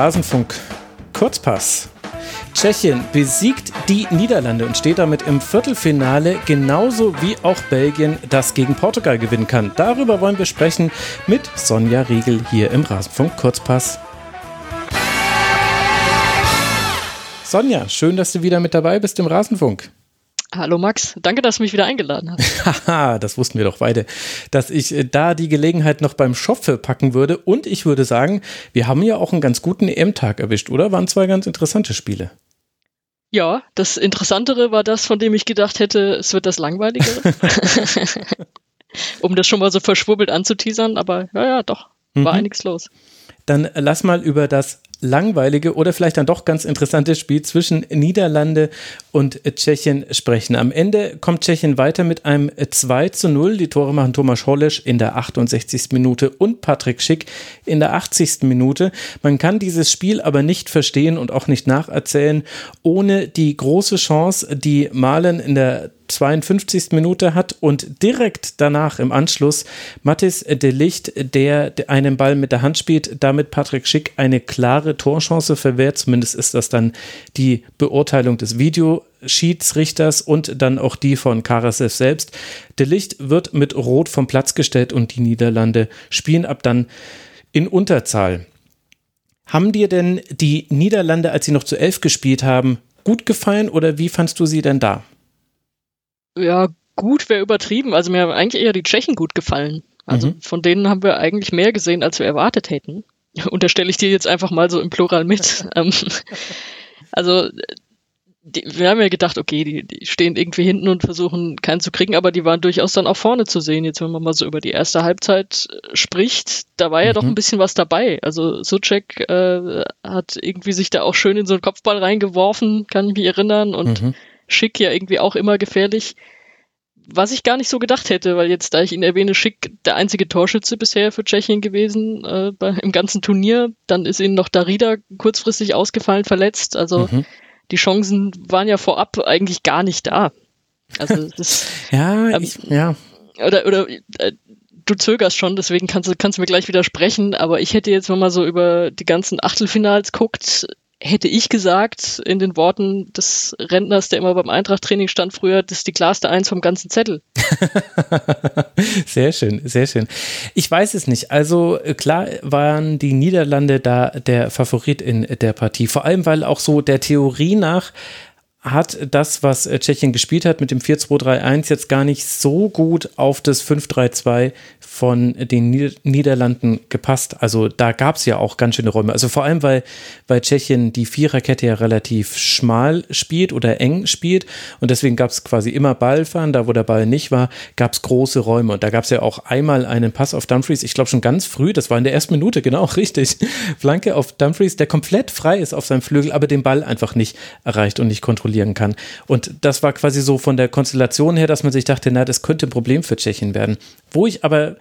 Rasenfunk Kurzpass. Tschechien besiegt die Niederlande und steht damit im Viertelfinale, genauso wie auch Belgien, das gegen Portugal gewinnen kann. Darüber wollen wir sprechen mit Sonja Riegel hier im Rasenfunk Kurzpass. Sonja, schön, dass du wieder mit dabei bist im Rasenfunk. Hallo Max, danke, dass du mich wieder eingeladen hast. Haha, das wussten wir doch beide, dass ich äh, da die Gelegenheit noch beim Schopfe packen würde. Und ich würde sagen, wir haben ja auch einen ganz guten EM-Tag erwischt, oder? Waren zwei ganz interessante Spiele. Ja, das Interessantere war das, von dem ich gedacht hätte, es wird das Langweiligere. um das schon mal so verschwurbelt anzuteasern, aber ja, ja, doch, war mhm. einiges los. Dann lass mal über das langweilige oder vielleicht dann doch ganz interessante Spiel zwischen Niederlande und Tschechien sprechen. Am Ende kommt Tschechien weiter mit einem 2 zu 0. Die Tore machen Thomas Hollesch in der 68. Minute und Patrick Schick in der 80. Minute. Man kann dieses Spiel aber nicht verstehen und auch nicht nacherzählen, ohne die große Chance, die Malen in der 52. Minute hat und direkt danach im Anschluss Mathis de Licht, der einen Ball mit der Hand spielt, damit Patrick Schick eine klare Torchance verwehrt. Zumindest ist das dann die Beurteilung des Videoschiedsrichters und dann auch die von Karasev selbst. De Licht wird mit Rot vom Platz gestellt und die Niederlande spielen ab dann in Unterzahl. Haben dir denn die Niederlande, als sie noch zu elf gespielt haben, gut gefallen oder wie fandst du sie denn da? Ja, gut wäre übertrieben. Also mir haben eigentlich eher die Tschechen gut gefallen. Also mhm. von denen haben wir eigentlich mehr gesehen, als wir erwartet hätten. Unterstelle ich dir jetzt einfach mal so im Plural mit. Ähm, also die, wir haben ja gedacht, okay, die, die stehen irgendwie hinten und versuchen keinen zu kriegen, aber die waren durchaus dann auch vorne zu sehen. Jetzt, wenn man mal so über die erste Halbzeit äh, spricht, da war ja mhm. doch ein bisschen was dabei. Also Suchek äh, hat irgendwie sich da auch schön in so einen Kopfball reingeworfen, kann ich mich erinnern, und mhm. Schick ja irgendwie auch immer gefährlich. Was ich gar nicht so gedacht hätte, weil jetzt, da ich ihn erwähne, Schick der einzige Torschütze bisher für Tschechien gewesen äh, bei, im ganzen Turnier. Dann ist ihnen noch Darida kurzfristig ausgefallen, verletzt. Also mhm. die Chancen waren ja vorab eigentlich gar nicht da. Also das, ja, ähm, ich, ja. Oder, oder äh, du zögerst schon, deswegen kannst du, kannst du mir gleich widersprechen, aber ich hätte jetzt, wenn man so über die ganzen Achtelfinals guckt, hätte ich gesagt, in den Worten des Rentners, der immer beim Eintracht-Training stand früher, das ist die klarste Eins vom ganzen Zettel. sehr schön, sehr schön. Ich weiß es nicht. Also äh, klar waren die Niederlande da der Favorit in der Partie. Vor allem, weil auch so der Theorie nach hat das, was äh, Tschechien gespielt hat mit dem 4-2-3-1 jetzt gar nicht so gut auf das 5-3-2 von den Niederlanden gepasst. Also da gab es ja auch ganz schöne Räume. Also vor allem, weil, weil Tschechien die Viererkette ja relativ schmal spielt oder eng spielt und deswegen gab es quasi immer Ballfahren. Da, wo der Ball nicht war, gab es große Räume. Und da gab es ja auch einmal einen Pass auf Dumfries, ich glaube schon ganz früh, das war in der ersten Minute, genau, richtig. Flanke auf Dumfries, der komplett frei ist auf seinem Flügel, aber den Ball einfach nicht erreicht und nicht kontrollieren kann. Und das war quasi so von der Konstellation her, dass man sich dachte, na, das könnte ein Problem für Tschechien werden. Wo ich aber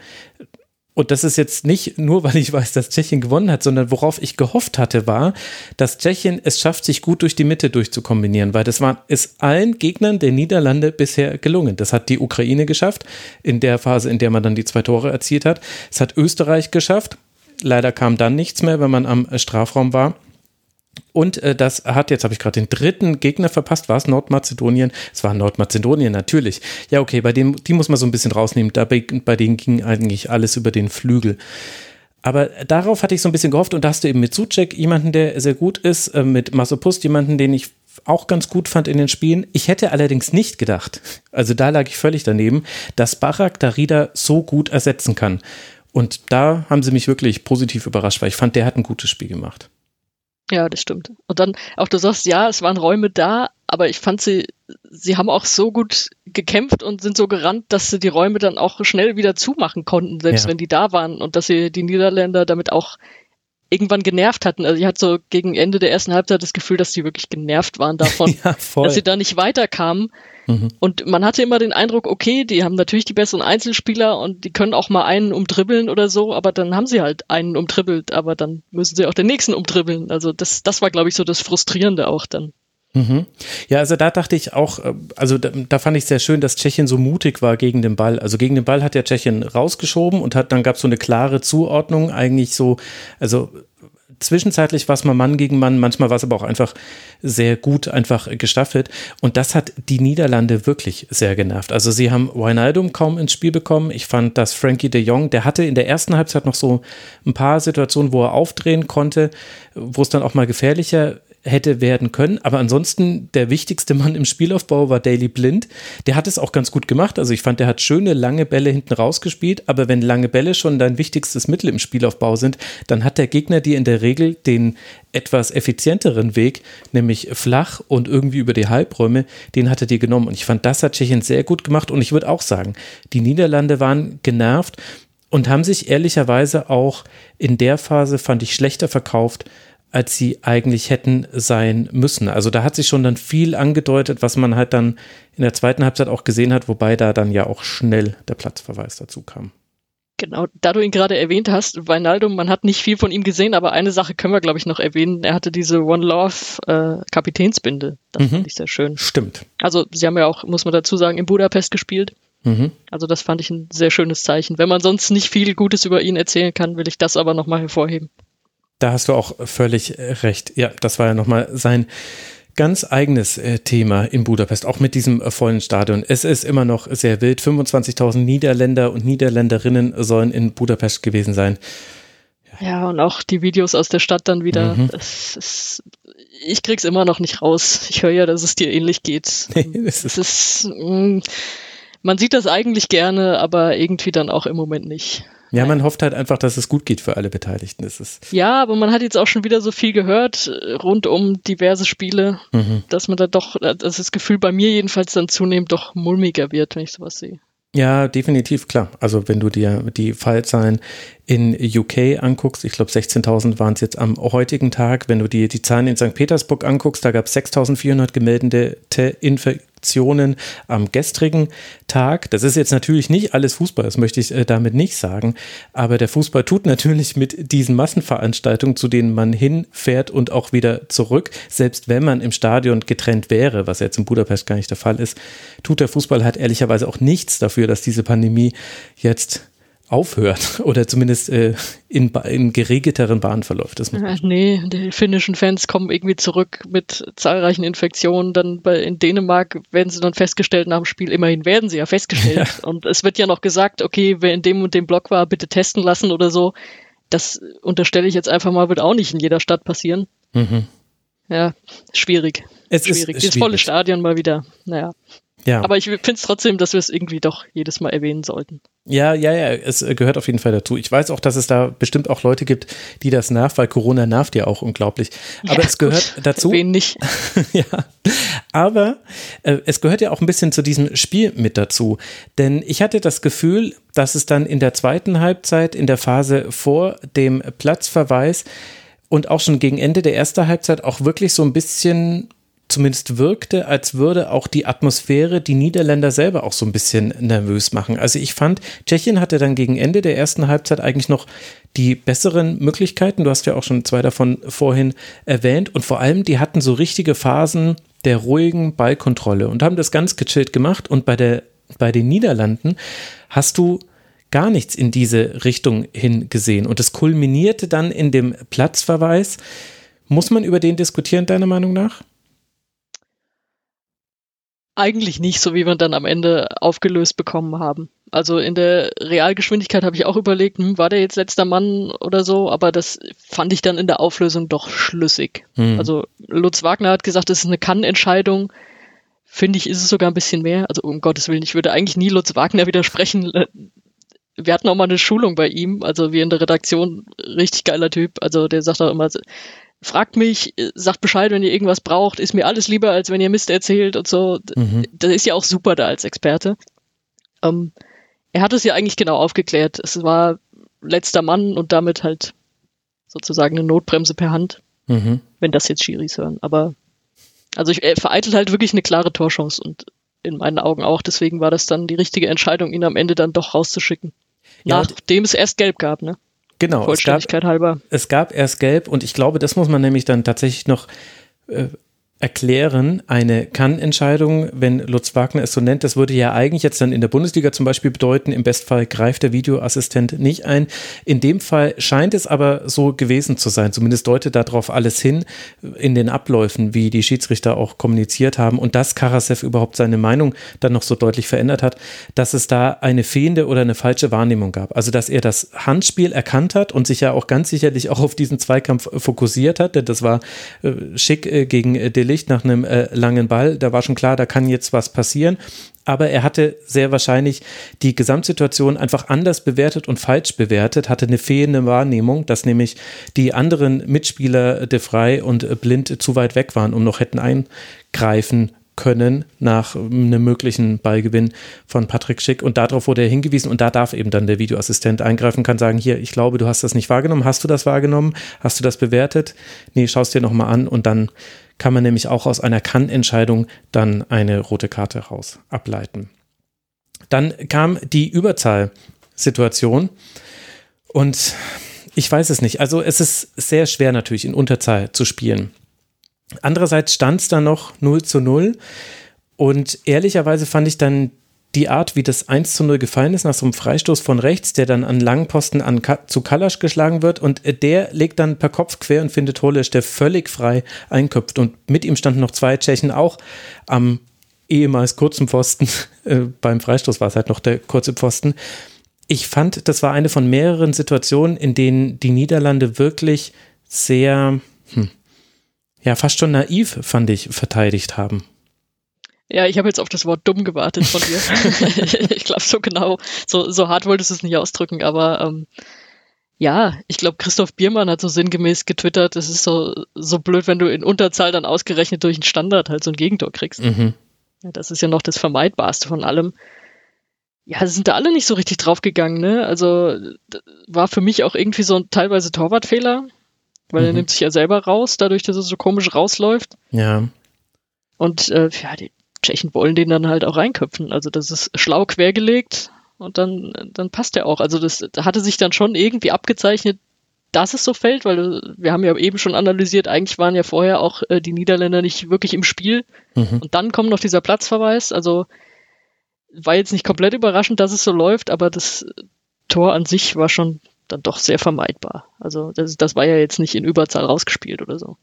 und das ist jetzt nicht nur, weil ich weiß, dass Tschechien gewonnen hat, sondern worauf ich gehofft hatte, war, dass Tschechien es schafft, sich gut durch die Mitte durchzukombinieren, weil das war, ist allen Gegnern der Niederlande bisher gelungen. Das hat die Ukraine geschafft, in der Phase, in der man dann die zwei Tore erzielt hat. Es hat Österreich geschafft. Leider kam dann nichts mehr, wenn man am Strafraum war. Und äh, das hat, jetzt habe ich gerade den dritten Gegner verpasst, war es Nordmazedonien? Es war Nordmazedonien, natürlich. Ja, okay, bei dem, die muss man so ein bisschen rausnehmen. Dabei, bei denen ging eigentlich alles über den Flügel. Aber darauf hatte ich so ein bisschen gehofft und da hast du eben mit Suchek jemanden, der sehr gut ist, äh, mit Masopust jemanden, den ich auch ganz gut fand in den Spielen. Ich hätte allerdings nicht gedacht, also da lag ich völlig daneben, dass Barak Darida so gut ersetzen kann. Und da haben sie mich wirklich positiv überrascht, weil ich fand, der hat ein gutes Spiel gemacht. Ja, das stimmt. Und dann auch du sagst, ja, es waren Räume da, aber ich fand sie, sie haben auch so gut gekämpft und sind so gerannt, dass sie die Räume dann auch schnell wieder zumachen konnten, selbst ja. wenn die da waren und dass sie die Niederländer damit auch irgendwann genervt hatten. Also ich hatte so gegen Ende der ersten Halbzeit das Gefühl, dass die wirklich genervt waren davon, ja, dass sie da nicht weiterkamen. Mhm. Und man hatte immer den Eindruck, okay, die haben natürlich die besseren Einzelspieler und die können auch mal einen umdribbeln oder so, aber dann haben sie halt einen umdribbelt, aber dann müssen sie auch den nächsten umdribbeln. Also das, das war, glaube ich, so das Frustrierende auch dann. Mhm. Ja, also da dachte ich auch, äh, also da, da, fand ich sehr schön, dass Tschechien so mutig war gegen den Ball. Also gegen den Ball hat ja Tschechien rausgeschoben und hat dann gab es so eine klare Zuordnung, eigentlich so, also zwischenzeitlich war es mal Mann gegen Mann, manchmal war es aber auch einfach sehr gut einfach gestaffelt. Und das hat die Niederlande wirklich sehr genervt. Also sie haben Wijnaldum kaum ins Spiel bekommen. Ich fand, dass Frankie de Jong, der hatte in der ersten Halbzeit noch so ein paar Situationen, wo er aufdrehen konnte, wo es dann auch mal gefährlicher hätte werden können. Aber ansonsten der wichtigste Mann im Spielaufbau war Daily Blind. Der hat es auch ganz gut gemacht. Also ich fand, der hat schöne lange Bälle hinten rausgespielt. Aber wenn lange Bälle schon dein wichtigstes Mittel im Spielaufbau sind, dann hat der Gegner dir in der Regel den etwas effizienteren Weg, nämlich flach und irgendwie über die Halbräume, den hat er dir genommen. Und ich fand, das hat Tschechien sehr gut gemacht. Und ich würde auch sagen, die Niederlande waren genervt und haben sich ehrlicherweise auch in der Phase, fand ich, schlechter verkauft als sie eigentlich hätten sein müssen. Also da hat sich schon dann viel angedeutet, was man halt dann in der zweiten Halbzeit auch gesehen hat, wobei da dann ja auch schnell der Platzverweis dazu kam. Genau, da du ihn gerade erwähnt hast, Weinaldum, man hat nicht viel von ihm gesehen, aber eine Sache können wir, glaube ich, noch erwähnen. Er hatte diese One Love äh, Kapitänsbinde. Das mhm. fand ich sehr schön. Stimmt. Also sie haben ja auch, muss man dazu sagen, in Budapest gespielt. Mhm. Also das fand ich ein sehr schönes Zeichen. Wenn man sonst nicht viel Gutes über ihn erzählen kann, will ich das aber nochmal hervorheben. Da hast du auch völlig äh, recht. Ja, das war ja nochmal sein ganz eigenes äh, Thema in Budapest, auch mit diesem äh, vollen Stadion. Es ist immer noch sehr wild. 25.000 Niederländer und Niederländerinnen sollen in Budapest gewesen sein. Ja, und auch die Videos aus der Stadt dann wieder. Mhm. Ist, ich krieg's immer noch nicht raus. Ich höre ja, dass es dir ähnlich geht. Nee, es ist, ist mh, mm, man sieht das eigentlich gerne, aber irgendwie dann auch im Moment nicht. Ja, man hofft halt einfach, dass es gut geht für alle Beteiligten. Das ist ja, aber man hat jetzt auch schon wieder so viel gehört äh, rund um diverse Spiele, mhm. dass man da doch, äh, dass das Gefühl bei mir jedenfalls dann zunehmend doch mulmiger wird, wenn ich sowas sehe. Ja, definitiv, klar. Also wenn du dir die Fallzahlen in UK anguckst, ich glaube 16.000 waren es jetzt am heutigen Tag, wenn du dir die Zahlen in St. Petersburg anguckst, da gab es 6.400 gemeldete Inf Aktionen am gestrigen Tag. Das ist jetzt natürlich nicht alles Fußball, das möchte ich äh, damit nicht sagen, aber der Fußball tut natürlich mit diesen Massenveranstaltungen, zu denen man hinfährt und auch wieder zurück, selbst wenn man im Stadion getrennt wäre, was jetzt in Budapest gar nicht der Fall ist, tut der Fußball halt ehrlicherweise auch nichts dafür, dass diese Pandemie jetzt aufhört oder zumindest äh, in, in geregelteren Bahnen verläuft. Das ja, nee, die finnischen Fans kommen irgendwie zurück mit zahlreichen Infektionen. Dann bei, in Dänemark werden sie dann festgestellt nach dem Spiel. Immerhin werden sie ja festgestellt. Ja. Und es wird ja noch gesagt, okay, wer in dem und dem Block war, bitte testen lassen oder so. Das unterstelle ich jetzt einfach mal, wird auch nicht in jeder Stadt passieren. Mhm. Ja, schwierig. Es schwierig. Ist Dieses volle Stadion mal wieder. Naja. Ja. Aber ich finde es trotzdem, dass wir es irgendwie doch jedes Mal erwähnen sollten. Ja, ja, ja, es gehört auf jeden Fall dazu. Ich weiß auch, dass es da bestimmt auch Leute gibt, die das nervt, weil Corona nervt ja auch unglaublich. Aber ja, es gehört gut. dazu. Wen nicht. ja. Aber äh, es gehört ja auch ein bisschen zu diesem Spiel mit dazu. Denn ich hatte das Gefühl, dass es dann in der zweiten Halbzeit, in der Phase vor dem Platzverweis und auch schon gegen Ende der ersten Halbzeit auch wirklich so ein bisschen zumindest wirkte, als würde auch die Atmosphäre die Niederländer selber auch so ein bisschen nervös machen. Also ich fand, Tschechien hatte dann gegen Ende der ersten Halbzeit eigentlich noch die besseren Möglichkeiten. Du hast ja auch schon zwei davon vorhin erwähnt. Und vor allem, die hatten so richtige Phasen der ruhigen Ballkontrolle und haben das ganz gechillt gemacht. Und bei, der, bei den Niederlanden hast du gar nichts in diese Richtung hingesehen. Und es kulminierte dann in dem Platzverweis. Muss man über den diskutieren, deiner Meinung nach? Eigentlich nicht, so wie wir dann am Ende aufgelöst bekommen haben. Also in der Realgeschwindigkeit habe ich auch überlegt, hm, war der jetzt letzter Mann oder so, aber das fand ich dann in der Auflösung doch schlüssig. Hm. Also Lutz Wagner hat gesagt, es ist eine Kann-Entscheidung. Finde ich, ist es sogar ein bisschen mehr. Also um Gottes Willen, ich würde eigentlich nie Lutz Wagner widersprechen. Wir hatten auch mal eine Schulung bei ihm, also wir in der Redaktion, richtig geiler Typ. Also der sagt auch immer, fragt mich, äh, sagt Bescheid, wenn ihr irgendwas braucht, ist mir alles lieber, als wenn ihr Mist erzählt und so. Mhm. Das ist ja auch super da als Experte. Ähm, er hat es ja eigentlich genau aufgeklärt. Es war letzter Mann und damit halt sozusagen eine Notbremse per Hand, mhm. wenn das jetzt Schiris hören. Aber also ich, er vereitelt halt wirklich eine klare Torchance und in meinen Augen auch. Deswegen war das dann die richtige Entscheidung, ihn am Ende dann doch rauszuschicken. Ja, Nachdem es erst gelb gab, ne? Genau. Vollständigkeit es gab, halber. Es gab erst gelb und ich glaube, das muss man nämlich dann tatsächlich noch äh, erklären, eine Kann-Entscheidung, wenn Lutz Wagner es so nennt, das würde ja eigentlich jetzt dann in der Bundesliga zum Beispiel bedeuten, im Bestfall greift der Videoassistent nicht ein. In dem Fall scheint es aber so gewesen zu sein. Zumindest deutet darauf alles hin in den Abläufen, wie die Schiedsrichter auch kommuniziert haben und dass Karasev überhaupt seine Meinung dann noch so deutlich verändert hat, dass es da eine fehlende oder eine falsche Wahrnehmung gab. Also, dass er das Handspiel erkannt hat und sich ja auch ganz sicherlich auch auf diesen Zweikampf fokussiert hat, denn das war äh, schick äh, gegen äh, Delicht nach einem äh, langen Ball. Da war schon klar, da kann jetzt was passieren. Aber er hatte sehr wahrscheinlich die Gesamtsituation einfach anders bewertet und falsch bewertet, hatte eine fehlende Wahrnehmung, dass nämlich die anderen Mitspieler De Frey und Blind zu weit weg waren, um noch hätten eingreifen können nach einem möglichen Ballgewinn von Patrick Schick. Und darauf wurde er hingewiesen und da darf eben dann der Videoassistent eingreifen, kann sagen, hier, ich glaube, du hast das nicht wahrgenommen. Hast du das wahrgenommen? Hast du das bewertet? Nee, schaust dir nochmal an und dann kann man nämlich auch aus einer Kann-Entscheidung dann eine rote Karte raus ableiten. Dann kam die Überzahlsituation und ich weiß es nicht. Also es ist sehr schwer natürlich in Unterzahl zu spielen. Andererseits stand es dann noch 0 zu 0 und ehrlicherweise fand ich dann die Art, wie das 1 zu 0 gefallen ist, nach so einem Freistoß von rechts, der dann an langen Posten an Ka zu Kalasch geschlagen wird und der legt dann per Kopf quer und findet Holisch, der völlig frei einköpft und mit ihm standen noch zwei Tschechen auch am ehemals kurzen Pfosten, äh, beim Freistoß war es halt noch der kurze Pfosten. Ich fand, das war eine von mehreren Situationen, in denen die Niederlande wirklich sehr, hm, ja, fast schon naiv, fand ich, verteidigt haben. Ja, ich habe jetzt auf das Wort dumm gewartet von dir. ich glaube, so genau, so, so hart wolltest du es nicht ausdrücken, aber ähm, ja, ich glaube, Christoph Biermann hat so sinngemäß getwittert, es ist so, so blöd, wenn du in Unterzahl dann ausgerechnet durch einen Standard halt so ein Gegentor kriegst. Mhm. Ja, das ist ja noch das Vermeidbarste von allem. Ja, sind da alle nicht so richtig draufgegangen, ne? Also war für mich auch irgendwie so ein teilweise Torwartfehler, weil mhm. er nimmt sich ja selber raus, dadurch, dass er so komisch rausläuft. Ja. Und äh, ja, die, Tschechen wollen den dann halt auch reinköpfen. Also das ist schlau quergelegt und dann, dann passt er auch. Also das hatte sich dann schon irgendwie abgezeichnet, dass es so fällt, weil wir haben ja eben schon analysiert, eigentlich waren ja vorher auch äh, die Niederländer nicht wirklich im Spiel. Mhm. Und dann kommt noch dieser Platzverweis. Also war jetzt nicht komplett überraschend, dass es so läuft, aber das Tor an sich war schon dann doch sehr vermeidbar. Also das, das war ja jetzt nicht in Überzahl rausgespielt oder so.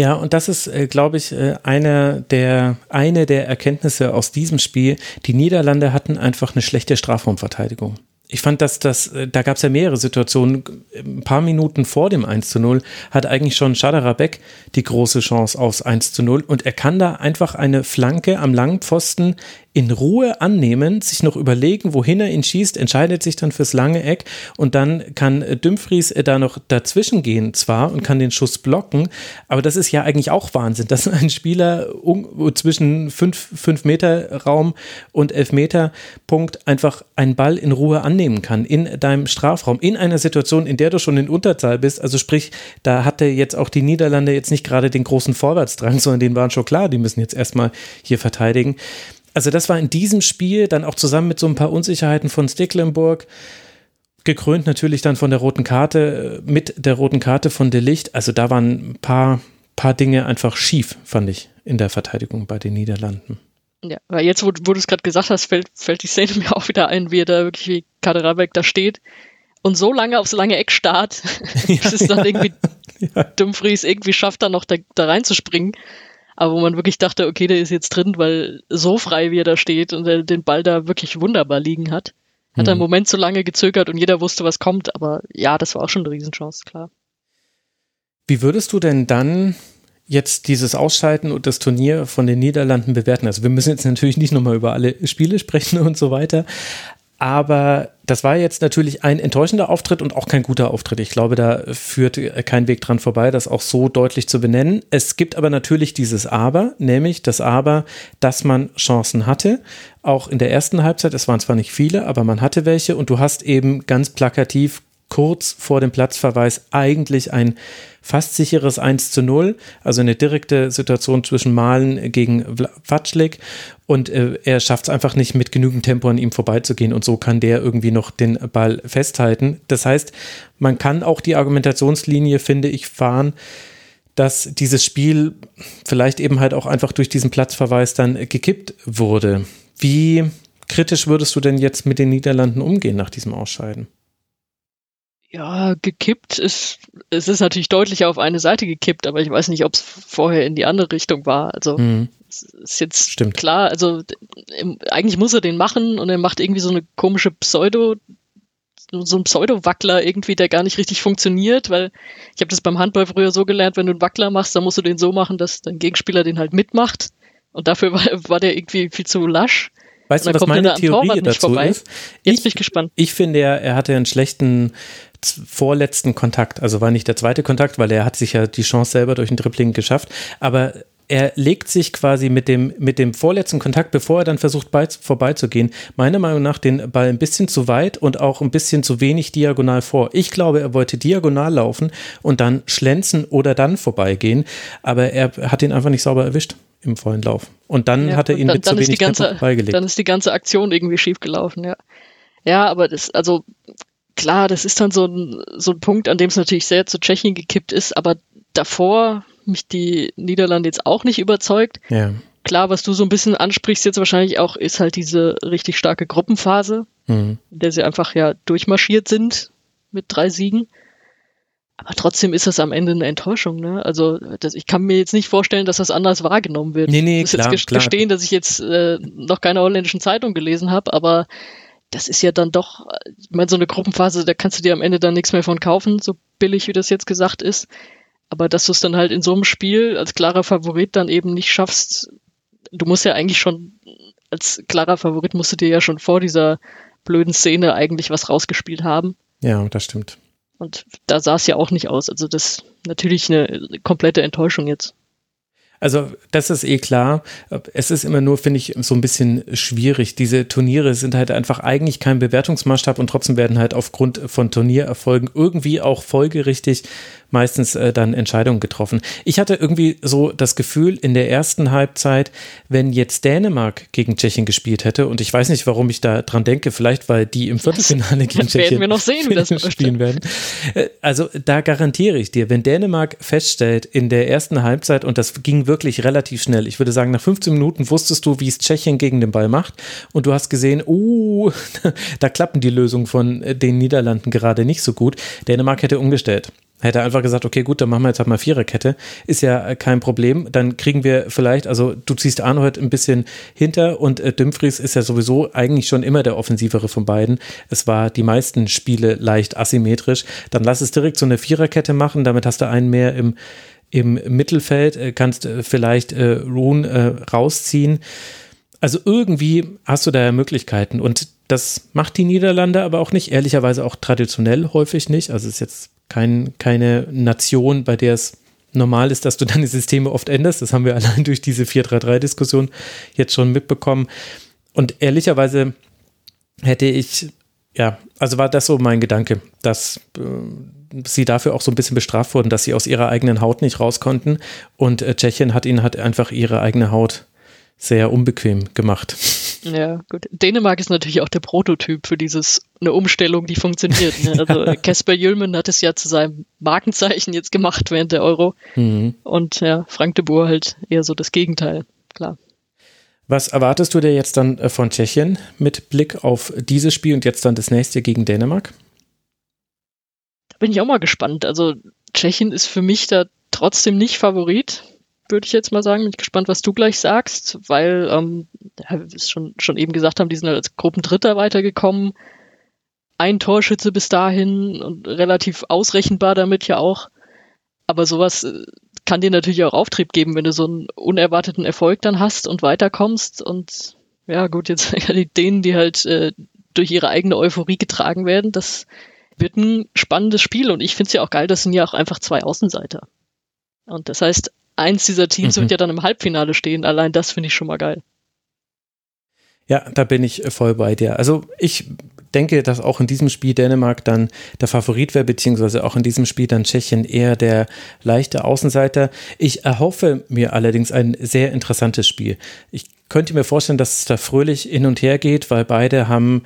Ja, und das ist, äh, glaube ich, äh, eine der, eine der Erkenntnisse aus diesem Spiel. Die Niederlande hatten einfach eine schlechte Strafraumverteidigung ich fand, dass das, äh, da gab es ja mehrere Situationen. Ein paar Minuten vor dem 1 zu 0 hat eigentlich schon Schaderabek die große Chance aufs 1 zu 0 und er kann da einfach eine Flanke am langen Pfosten in Ruhe annehmen, sich noch überlegen, wohin er ihn schießt, entscheidet sich dann fürs lange Eck und dann kann Dümfries da noch dazwischen gehen zwar und kann den Schuss blocken, aber das ist ja eigentlich auch Wahnsinn, dass ein Spieler zwischen 5 Meter Raum und 11 Meter Punkt einfach einen Ball in Ruhe annehmen kann in deinem Strafraum, in einer Situation, in der du schon in Unterzahl bist, also sprich, da hatte jetzt auch die Niederlande jetzt nicht gerade den großen Vorwärtsdrang, sondern denen waren schon klar, die müssen jetzt erstmal hier verteidigen also das war in diesem Spiel dann auch zusammen mit so ein paar Unsicherheiten von Sticklenburg, gekrönt natürlich dann von der roten Karte, äh, mit der roten Karte von De Licht. Also da waren ein paar, paar Dinge einfach schief, fand ich, in der Verteidigung bei den Niederlanden. Ja, weil jetzt, wo, wo du es gerade gesagt hast, fällt, fällt die Szene mir auch wieder ein, wie er da wirklich wie Kaderabek da steht und so lange aufs lange Eck starrt, bis es dann irgendwie ja. Dumfries irgendwie schafft, da noch da, da reinzuspringen aber wo man wirklich dachte, okay, der ist jetzt drin, weil so frei, wie er da steht und er den Ball da wirklich wunderbar liegen hat. Hat mhm. einen Moment zu lange gezögert und jeder wusste, was kommt, aber ja, das war auch schon eine Riesenchance, klar. Wie würdest du denn dann jetzt dieses Ausschalten und das Turnier von den Niederlanden bewerten? Also wir müssen jetzt natürlich nicht nochmal über alle Spiele sprechen und so weiter, aber das war jetzt natürlich ein enttäuschender Auftritt und auch kein guter Auftritt. Ich glaube, da führt kein Weg dran vorbei, das auch so deutlich zu benennen. Es gibt aber natürlich dieses Aber, nämlich das Aber, dass man Chancen hatte. Auch in der ersten Halbzeit, es waren zwar nicht viele, aber man hatte welche und du hast eben ganz plakativ kurz vor dem Platzverweis eigentlich ein fast sicheres 1 zu 0, also eine direkte Situation zwischen Malen gegen Watschlik und äh, er schafft es einfach nicht mit genügend Tempo an ihm vorbeizugehen und so kann der irgendwie noch den Ball festhalten. Das heißt, man kann auch die Argumentationslinie, finde ich, fahren, dass dieses Spiel vielleicht eben halt auch einfach durch diesen Platzverweis dann gekippt wurde. Wie kritisch würdest du denn jetzt mit den Niederlanden umgehen nach diesem Ausscheiden? Ja, gekippt ist, es ist natürlich deutlich auf eine Seite gekippt, aber ich weiß nicht, ob es vorher in die andere Richtung war. Also mhm. ist jetzt Stimmt. klar, also eigentlich muss er den machen und er macht irgendwie so eine komische Pseudo, so ein Pseudo-Wackler irgendwie, der gar nicht richtig funktioniert, weil ich habe das beim Handball früher so gelernt, wenn du einen Wackler machst, dann musst du den so machen, dass dein Gegenspieler den halt mitmacht. Und dafür war, war der irgendwie viel zu lasch. Weißt du, was meine Theorie dazu vorbei. ist? Jetzt ich, bin ich gespannt. Ich finde, er, er hatte einen schlechten vorletzten Kontakt. Also war nicht der zweite Kontakt, weil er hat sich ja die Chance selber durch ein Dribbling geschafft. Aber er legt sich quasi mit dem, mit dem vorletzten Kontakt, bevor er dann versucht bei, vorbeizugehen, meiner Meinung nach den Ball ein bisschen zu weit und auch ein bisschen zu wenig diagonal vor. Ich glaube, er wollte diagonal laufen und dann schlänzen oder dann vorbeigehen, aber er hat ihn einfach nicht sauber erwischt im vollen Lauf. Und dann ja, hat er ihn dann, mit dann zu wenig ganze, beigelegt. Dann ist die ganze Aktion irgendwie schief gelaufen, ja. Ja, aber das, also klar, das ist dann so ein, so ein Punkt, an dem es natürlich sehr zu Tschechien gekippt ist, aber davor mich die Niederlande jetzt auch nicht überzeugt. Ja. Klar, was du so ein bisschen ansprichst jetzt wahrscheinlich auch, ist halt diese richtig starke Gruppenphase, mhm. in der sie einfach ja durchmarschiert sind mit drei Siegen. Aber trotzdem ist das am Ende eine Enttäuschung, ne? Also das, ich kann mir jetzt nicht vorstellen, dass das anders wahrgenommen wird. Nee, nee, ich muss klar, jetzt gestehen, dass ich jetzt äh, noch keine holländischen Zeitung gelesen habe, aber das ist ja dann doch, ich meine, so eine Gruppenphase, da kannst du dir am Ende dann nichts mehr von kaufen, so billig wie das jetzt gesagt ist. Aber dass du es dann halt in so einem Spiel als klarer Favorit dann eben nicht schaffst, du musst ja eigentlich schon, als klarer Favorit musst du dir ja schon vor dieser blöden Szene eigentlich was rausgespielt haben. Ja, das stimmt. Und da sah es ja auch nicht aus. Also das ist natürlich eine komplette Enttäuschung jetzt. Also das ist eh klar. Es ist immer nur, finde ich, so ein bisschen schwierig. Diese Turniere sind halt einfach eigentlich kein Bewertungsmaßstab und trotzdem werden halt aufgrund von Turniererfolgen irgendwie auch folgerichtig meistens äh, dann Entscheidungen getroffen. Ich hatte irgendwie so das Gefühl in der ersten Halbzeit, wenn jetzt Dänemark gegen Tschechien gespielt hätte, und ich weiß nicht, warum ich da dran denke, vielleicht weil die im Viertelfinale gegen Tschechien werden wir noch sehen, wie das spielen werden. Äh, also da garantiere ich dir, wenn Dänemark feststellt in der ersten Halbzeit, und das ging wirklich relativ schnell, ich würde sagen, nach 15 Minuten wusstest du, wie es Tschechien gegen den Ball macht, und du hast gesehen, uh, da klappen die Lösungen von den Niederlanden gerade nicht so gut. Dänemark hätte umgestellt. Hätte einfach gesagt, okay, gut, dann machen wir jetzt halt mal Viererkette. Ist ja kein Problem. Dann kriegen wir vielleicht, also du ziehst Arnold ein bisschen hinter und äh, Dumfries ist ja sowieso eigentlich schon immer der offensivere von beiden. Es war die meisten Spiele leicht asymmetrisch. Dann lass es direkt so eine Viererkette machen. Damit hast du einen mehr im, im Mittelfeld, äh, kannst äh, vielleicht äh, Rune äh, rausziehen. Also irgendwie hast du da ja Möglichkeiten und das macht die Niederlande aber auch nicht, ehrlicherweise auch traditionell häufig nicht. Also es ist jetzt kein, keine Nation, bei der es normal ist, dass du deine Systeme oft änderst. Das haben wir allein durch diese 4-3-3-Diskussion jetzt schon mitbekommen. Und ehrlicherweise hätte ich, ja, also war das so mein Gedanke, dass äh, sie dafür auch so ein bisschen bestraft wurden, dass sie aus ihrer eigenen Haut nicht raus konnten. Und äh, Tschechien hat ihnen halt einfach ihre eigene Haut sehr unbequem gemacht. Ja, gut. Dänemark ist natürlich auch der Prototyp für dieses, eine Umstellung, die funktioniert. Ne? Also Casper Jülmen hat es ja zu seinem Markenzeichen jetzt gemacht während der Euro. Mhm. Und ja, Frank de Boer halt eher so das Gegenteil, klar. Was erwartest du dir jetzt dann äh, von Tschechien mit Blick auf dieses Spiel und jetzt dann das nächste gegen Dänemark? Da bin ich auch mal gespannt. Also Tschechien ist für mich da trotzdem nicht Favorit würde ich jetzt mal sagen. Bin ich gespannt, was du gleich sagst, weil, ähm, ja, wir schon, schon eben gesagt haben, die sind halt als Gruppendritter weitergekommen. Ein Torschütze bis dahin und relativ ausrechenbar damit ja auch. Aber sowas äh, kann dir natürlich auch Auftrieb geben, wenn du so einen unerwarteten Erfolg dann hast und weiterkommst. Und ja, gut, jetzt die denen, die halt äh, durch ihre eigene Euphorie getragen werden, das wird ein spannendes Spiel. Und ich finde es ja auch geil, das sind ja auch einfach zwei Außenseiter. Und das heißt, eins dieser Teams mhm. wird ja dann im Halbfinale stehen. Allein das finde ich schon mal geil. Ja, da bin ich voll bei dir. Also ich denke, dass auch in diesem Spiel Dänemark dann der Favorit wäre, beziehungsweise auch in diesem Spiel dann Tschechien eher der leichte Außenseiter. Ich erhoffe mir allerdings ein sehr interessantes Spiel. Ich könnte mir vorstellen, dass es da fröhlich hin und her geht, weil beide haben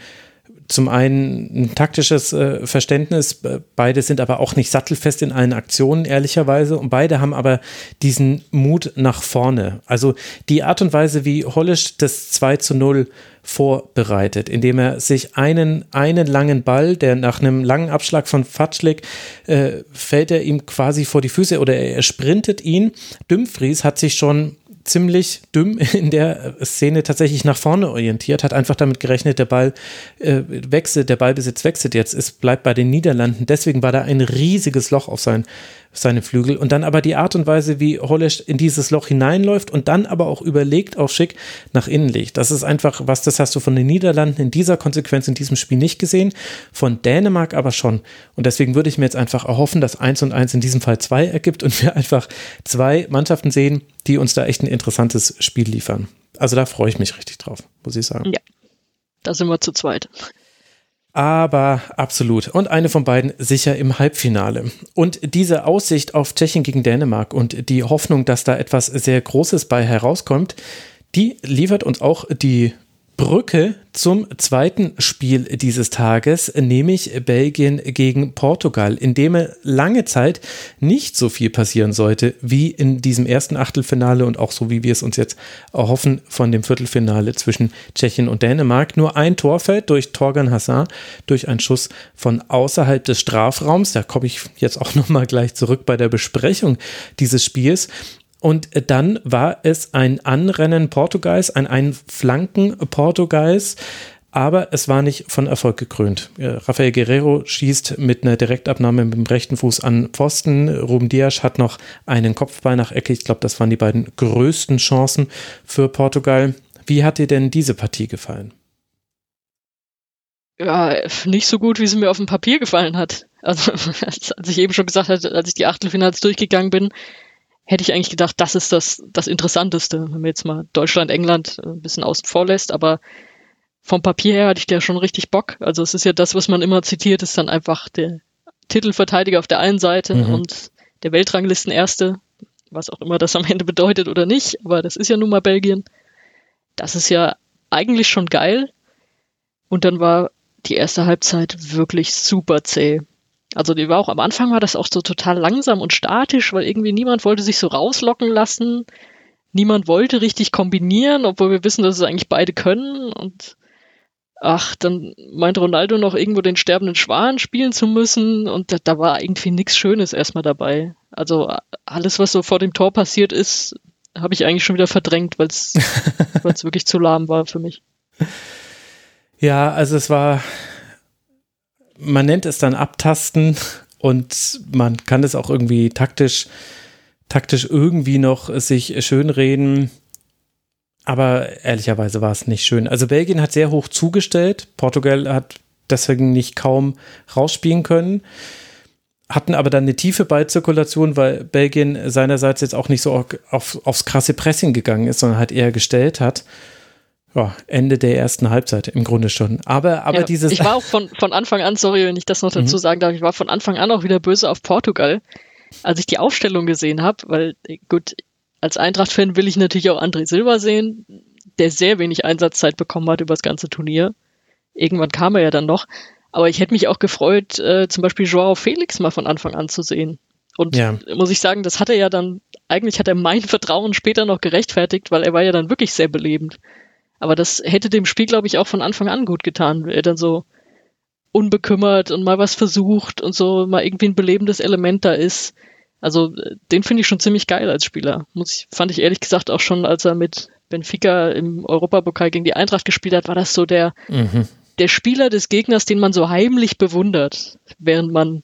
zum einen ein taktisches äh, Verständnis, beide sind aber auch nicht sattelfest in allen Aktionen, ehrlicherweise, und beide haben aber diesen Mut nach vorne. Also die Art und Weise, wie Hollisch das 2 zu 0 vorbereitet, indem er sich einen, einen langen Ball, der nach einem langen Abschlag von Fatschlik, äh, fällt er ihm quasi vor die Füße oder er, sprintet ihn. Dümfries hat sich schon ziemlich dumm in der Szene tatsächlich nach vorne orientiert, hat einfach damit gerechnet, der Ball äh, wechselt, der Ballbesitz wechselt jetzt, es bleibt bei den Niederlanden. Deswegen war da ein riesiges Loch auf sein seine Flügel. Und dann aber die Art und Weise, wie Hollesch in dieses Loch hineinläuft und dann aber auch überlegt, auch schick nach innen legt. Das ist einfach was, das hast du von den Niederlanden in dieser Konsequenz in diesem Spiel nicht gesehen, von Dänemark aber schon. Und deswegen würde ich mir jetzt einfach erhoffen, dass eins und eins in diesem Fall zwei ergibt und wir einfach zwei Mannschaften sehen, die uns da echt ein interessantes Spiel liefern. Also da freue ich mich richtig drauf, muss ich sagen. Ja, da sind wir zu zweit aber absolut. Und eine von beiden sicher im Halbfinale. Und diese Aussicht auf Tschechien gegen Dänemark und die Hoffnung, dass da etwas sehr Großes bei herauskommt, die liefert uns auch die Brücke zum zweiten Spiel dieses Tages, nämlich Belgien gegen Portugal, in dem lange Zeit nicht so viel passieren sollte wie in diesem ersten Achtelfinale und auch so wie wir es uns jetzt erhoffen von dem Viertelfinale zwischen Tschechien und Dänemark. Nur ein Tor fällt durch Torgan Hassan, durch einen Schuss von außerhalb des Strafraums. Da komme ich jetzt auch nochmal gleich zurück bei der Besprechung dieses Spiels. Und dann war es ein Anrennen Portugals, ein Einflanken Portugals, aber es war nicht von Erfolg gekrönt. Rafael Guerrero schießt mit einer Direktabnahme mit dem rechten Fuß an Pfosten. Ruben Dias hat noch einen Kopfball nach Ecke. Ich glaube, das waren die beiden größten Chancen für Portugal. Wie hat dir denn diese Partie gefallen? Ja, nicht so gut, wie sie mir auf dem Papier gefallen hat. Also, als ich eben schon gesagt hatte, als ich die Achtelfinals durchgegangen bin, hätte ich eigentlich gedacht, das ist das, das Interessanteste, wenn man jetzt mal Deutschland, England äh, ein bisschen außen vor lässt, aber vom Papier her hatte ich da schon richtig Bock. Also es ist ja das, was man immer zitiert, ist dann einfach der Titelverteidiger auf der einen Seite mhm. und der Weltranglistenerste, was auch immer das am Ende bedeutet oder nicht, aber das ist ja nun mal Belgien. Das ist ja eigentlich schon geil. Und dann war die erste Halbzeit wirklich super zäh. Also die war auch am Anfang war das auch so total langsam und statisch, weil irgendwie niemand wollte sich so rauslocken lassen. Niemand wollte richtig kombinieren, obwohl wir wissen, dass es eigentlich beide können. Und ach, dann meint Ronaldo noch irgendwo den sterbenden Schwan spielen zu müssen. Und da, da war irgendwie nichts Schönes erstmal dabei. Also alles, was so vor dem Tor passiert ist, habe ich eigentlich schon wieder verdrängt, weil es wirklich zu lahm war für mich. Ja, also es war man nennt es dann Abtasten und man kann es auch irgendwie taktisch, taktisch irgendwie noch sich schönreden. Aber ehrlicherweise war es nicht schön. Also Belgien hat sehr hoch zugestellt. Portugal hat deswegen nicht kaum rausspielen können. Hatten aber dann eine tiefe Ballzirkulation, weil Belgien seinerseits jetzt auch nicht so auf, aufs krasse Pressing gegangen ist, sondern halt eher gestellt hat ja, Ende der ersten Halbzeit im Grunde schon. Aber, aber ja, dieses. Ich war auch von, von Anfang an, sorry, wenn ich das noch dazu mhm. sagen darf, ich war von Anfang an auch wieder böse auf Portugal, als ich die Aufstellung gesehen habe, weil, gut, als Eintracht-Fan will ich natürlich auch André Silva sehen, der sehr wenig Einsatzzeit bekommen hat über das ganze Turnier. Irgendwann kam er ja dann noch. Aber ich hätte mich auch gefreut, äh, zum Beispiel Joao Felix mal von Anfang an zu sehen. Und ja. muss ich sagen, das hat er ja dann, eigentlich hat er mein Vertrauen später noch gerechtfertigt, weil er war ja dann wirklich sehr belebend. Aber das hätte dem Spiel, glaube ich, auch von Anfang an gut getan, wenn er dann so unbekümmert und mal was versucht und so mal irgendwie ein belebendes Element da ist. Also den finde ich schon ziemlich geil als Spieler. Muss ich, fand ich ehrlich gesagt auch schon, als er mit Benfica im Europapokal gegen die Eintracht gespielt hat, war das so der, mhm. der Spieler des Gegners, den man so heimlich bewundert, während man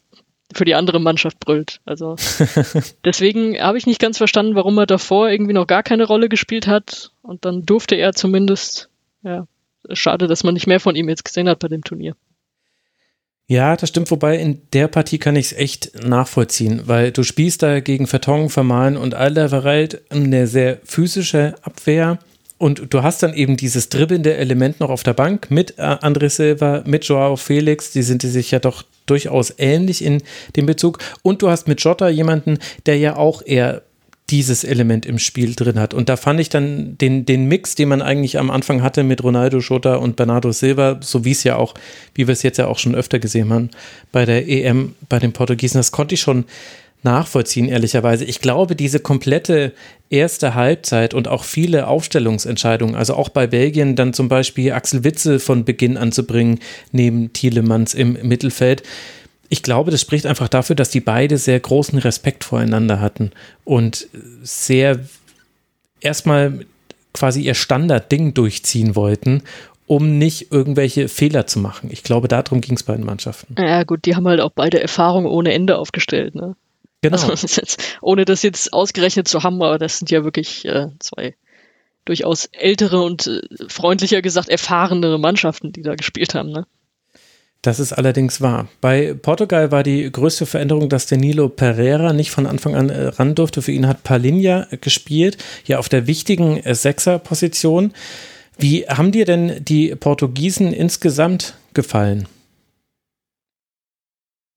für die andere Mannschaft brüllt. Also deswegen habe ich nicht ganz verstanden, warum er davor irgendwie noch gar keine Rolle gespielt hat und dann durfte er zumindest. Ja, schade, dass man nicht mehr von ihm jetzt gesehen hat bei dem Turnier. Ja, das stimmt, wobei in der Partie kann ich es echt nachvollziehen, weil du spielst da gegen Vertongen, Vermahlen und Alderweireld eine sehr physische Abwehr und du hast dann eben dieses dribbelnde Element noch auf der Bank mit äh, André Silva, mit Joao Felix, die sind sich ja doch durchaus ähnlich in dem Bezug. Und du hast mit Jota jemanden, der ja auch eher dieses Element im Spiel drin hat. Und da fand ich dann den, den Mix, den man eigentlich am Anfang hatte mit Ronaldo Schota und Bernardo Silva, so wie es ja auch, wie wir es jetzt ja auch schon öfter gesehen haben, bei der EM, bei den Portugiesen, das konnte ich schon nachvollziehen, ehrlicherweise. Ich glaube, diese komplette erste Halbzeit und auch viele Aufstellungsentscheidungen, also auch bei Belgien dann zum Beispiel Axel Witzel von Beginn anzubringen, neben Thielemanns im Mittelfeld. Ich glaube, das spricht einfach dafür, dass die beide sehr großen Respekt voreinander hatten und sehr erstmal quasi ihr Standardding durchziehen wollten um nicht irgendwelche Fehler zu machen. Ich glaube, darum ging es bei den Mannschaften. Ja, gut, die haben halt auch beide Erfahrungen ohne Ende aufgestellt. Ne? Genau. Also, ohne das jetzt ausgerechnet zu haben, aber das sind ja wirklich äh, zwei durchaus ältere und äh, freundlicher gesagt erfahrenere Mannschaften, die da gespielt haben. Ne? Das ist allerdings wahr. Bei Portugal war die größte Veränderung, dass Danilo Pereira nicht von Anfang an äh, ran durfte. Für ihn hat Palinha gespielt, ja auf der wichtigen äh, Sechser-Position. Wie haben dir denn die Portugiesen insgesamt gefallen?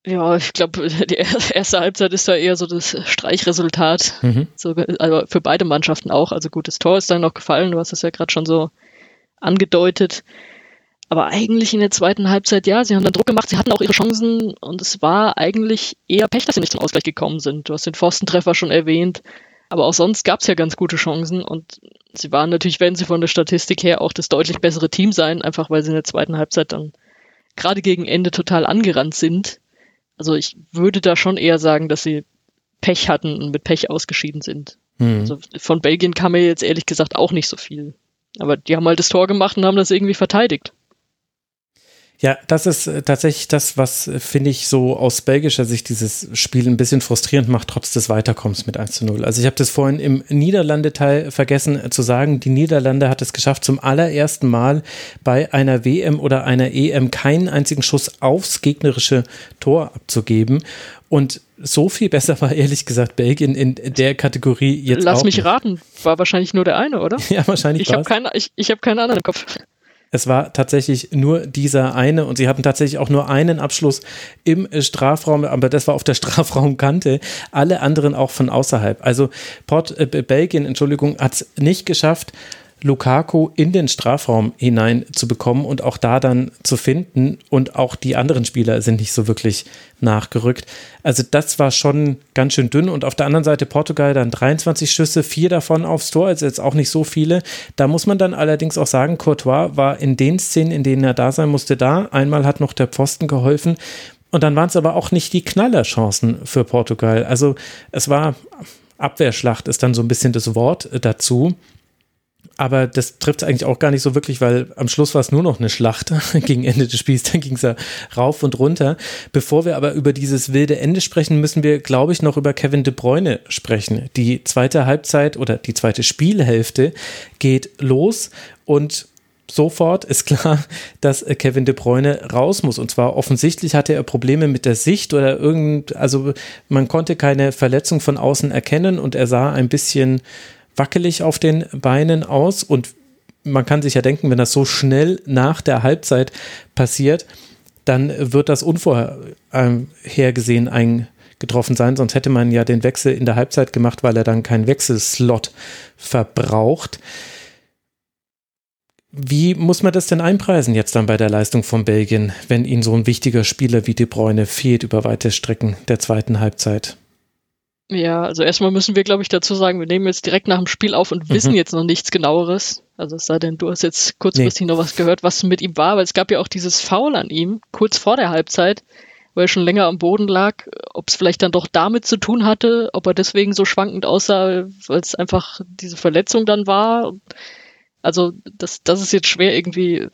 Ja, ich glaube, die erste Halbzeit ist da eher so das Streichresultat. Mhm. So, also für beide Mannschaften auch. Also gutes Tor ist dann noch gefallen. Du hast es ja gerade schon so angedeutet. Aber eigentlich in der zweiten Halbzeit, ja, sie haben dann Druck gemacht, sie hatten auch ihre Chancen und es war eigentlich eher Pech, dass sie nicht zum Ausgleich gekommen sind. Du hast den Pfostentreffer schon erwähnt, aber auch sonst gab es ja ganz gute Chancen und sie waren natürlich, wenn sie von der Statistik her auch das deutlich bessere Team sein, einfach weil sie in der zweiten Halbzeit dann gerade gegen Ende total angerannt sind also ich würde da schon eher sagen, dass sie Pech hatten und mit Pech ausgeschieden sind. Mhm. Also von Belgien kam mir jetzt ehrlich gesagt auch nicht so viel. Aber die haben halt das Tor gemacht und haben das irgendwie verteidigt. Ja, das ist äh, tatsächlich das, was, äh, finde ich, so aus belgischer Sicht dieses Spiel ein bisschen frustrierend macht, trotz des Weiterkommens mit 1 zu 0. Also ich habe das vorhin im Niederlande-Teil vergessen äh, zu sagen. Die Niederlande hat es geschafft, zum allerersten Mal bei einer WM oder einer EM keinen einzigen Schuss aufs gegnerische Tor abzugeben. Und so viel besser war ehrlich gesagt Belgien in der Kategorie jetzt Lass auch mich raten, war wahrscheinlich nur der eine, oder? Ja, wahrscheinlich. Ich habe keine, ich, ich hab keinen anderen im Kopf. Es war tatsächlich nur dieser eine und sie hatten tatsächlich auch nur einen Abschluss im Strafraum, aber das war auf der Strafraumkante. Alle anderen auch von außerhalb. Also Port, äh, Belgien, Entschuldigung, hat es nicht geschafft, Lukaku in den Strafraum hinein zu bekommen und auch da dann zu finden. Und auch die anderen Spieler sind nicht so wirklich nachgerückt. Also das war schon ganz schön dünn. Und auf der anderen Seite Portugal dann 23 Schüsse, vier davon aufs Tor, also jetzt auch nicht so viele. Da muss man dann allerdings auch sagen, Courtois war in den Szenen, in denen er da sein musste, da. Einmal hat noch der Pfosten geholfen. Und dann waren es aber auch nicht die Knallerchancen für Portugal. Also es war Abwehrschlacht ist dann so ein bisschen das Wort dazu aber das trifft es eigentlich auch gar nicht so wirklich, weil am Schluss war es nur noch eine Schlacht gegen Ende des Spiels. Dann ging es ja rauf und runter. Bevor wir aber über dieses wilde Ende sprechen, müssen wir, glaube ich, noch über Kevin de Bruyne sprechen. Die zweite Halbzeit oder die zweite Spielhälfte geht los und sofort ist klar, dass Kevin de Bruyne raus muss. Und zwar offensichtlich hatte er Probleme mit der Sicht oder irgend, also man konnte keine Verletzung von außen erkennen und er sah ein bisschen wackelig auf den Beinen aus und man kann sich ja denken, wenn das so schnell nach der Halbzeit passiert, dann wird das unvorhergesehen eingetroffen sein, sonst hätte man ja den Wechsel in der Halbzeit gemacht, weil er dann keinen Wechselslot verbraucht. Wie muss man das denn einpreisen jetzt dann bei der Leistung von Belgien, wenn ihnen so ein wichtiger Spieler wie De Bruyne fehlt über weite Strecken der zweiten Halbzeit? Ja, also erstmal müssen wir, glaube ich, dazu sagen, wir nehmen jetzt direkt nach dem Spiel auf und mhm. wissen jetzt noch nichts genaueres. Also es sei denn, du hast jetzt kurzfristig nee. noch was gehört, was mit ihm war, weil es gab ja auch dieses Foul an ihm, kurz vor der Halbzeit, wo er schon länger am Boden lag, ob es vielleicht dann doch damit zu tun hatte, ob er deswegen so schwankend aussah, weil es einfach diese Verletzung dann war. Also das, das ist jetzt schwer irgendwie